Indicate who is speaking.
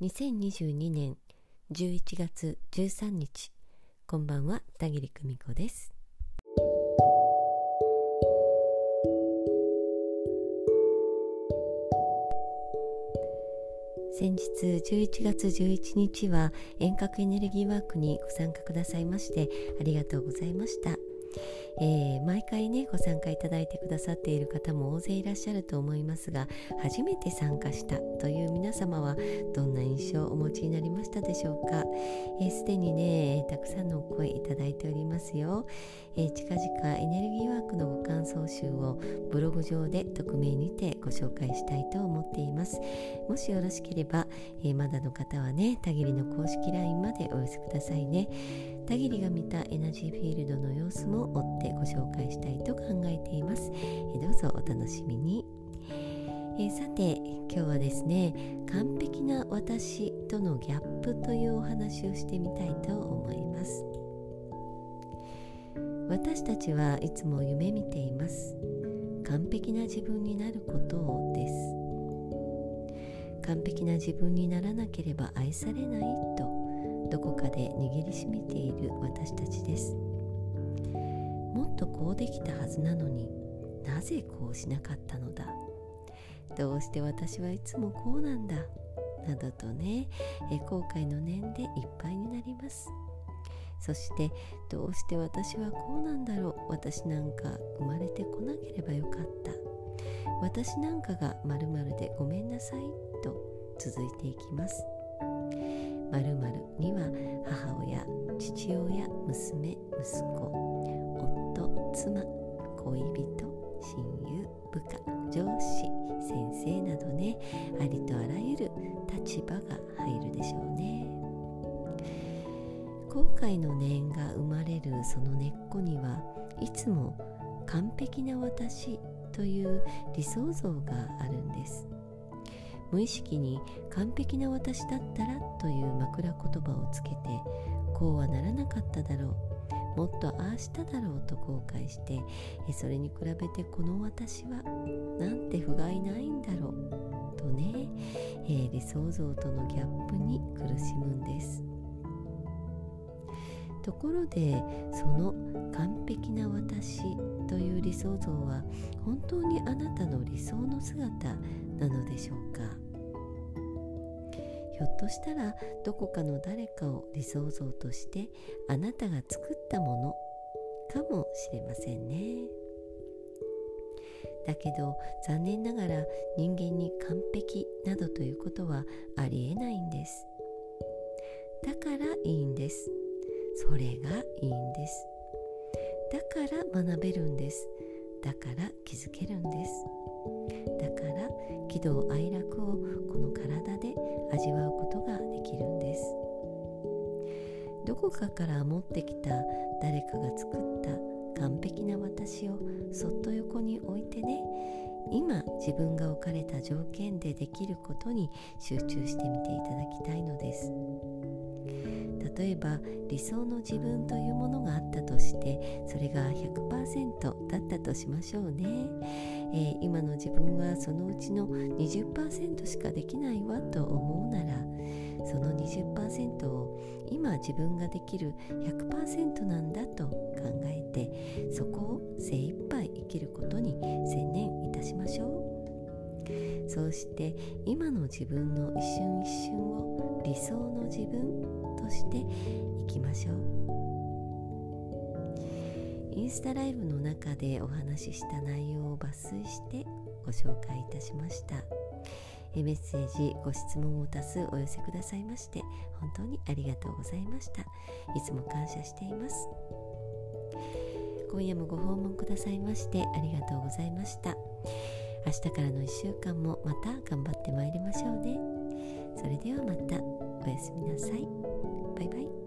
Speaker 1: 2022年11月13日こんばんは田切久美子です。先日11月11日は遠隔エネルギーワークにご参加くださいましてありがとうございました。えー、毎回ねご参加いただいてくださっている方も大勢いらっしゃると思いますが初めて参加したという皆様はどんな印象をお持ちになりましたでしょうか？すで、えー、にねたくさんの声いただいておりますよ、えー、近々エネルギーワークのご感想集をブログ上で匿名にてご紹介したいと思っています。もしよろしければ、えー、まだの方はねたぎりの公式 LINE までお寄せくださいね田切が見たエナジーフィールドの様子も追ってご紹介したいと考えています。えどうぞお楽しみに。えさて今日はですね完璧な私とのギャップというお話をしてみたいと思います私たちはいつも夢見ています完璧な自分になることを完璧な自分にならなければ愛されないとどこかで握りしめている私たちです。もっとこうできたはずなのになぜこうしなかったのだ？どうして私はいつもこうなんだ？などとね後悔の念でいっぱいになります。そしてどうして私はこうなんだろう？私なんか生まれてこなければよかった。私なんかがまるでごめんなさい。と続いていきます。〇〇には母親父親娘息子夫妻恋人親友部下上司先生などねありとあらゆる立場が入るでしょうね。後悔の念が生まれるその根っこにはいつも完璧な私という理想像があるんです。無意識に完璧な私だったらという枕言葉をつけてこうはならなかっただろう。もっとああしただろうと後悔してそれに比べてこの私はなんて不甲斐ないんだろうとね、えー、理想像とのギャップに苦しむんです。ところでその完璧な私という理想像は本当にあなたの理想の姿なのでしょうか？ひょっとしたらどこかの誰かを理想像としてあなたが作ったものかもしれませんね。だけど残念ながら人間に完璧などということはありえないんです。だからいいんです。それがいいんです。だから学べるんです。だから気づけるんです。だから喜怒哀楽をこの体で味わうことができるんです。どこかから持ってきた誰かが作った完璧な私をそっと横に置いてね。今自分が置かれた条件でできることに集中してみていただきたいのです。例えば理想の自分というものがあったとしてそれが100%だったとしましょうね、えー、今の自分はそのうちの20%しかできないわと思うならその20%を今自分ができる100%なんだと考えてそこを精一杯生きることにそうして今の自分の一瞬一瞬を理想の自分としていきましょう。インスタライブの中でお話しした内容を抜粋してご紹介いたしました。メッセージご質問を多数お寄せくださいまして本当にありがとうございました。いつも感謝しています。今夜もご訪問くださいましてありがとうございました。明日からの1週間もまた頑張ってまいりましょうね。それではまた。おやすみなさい。バイバイ。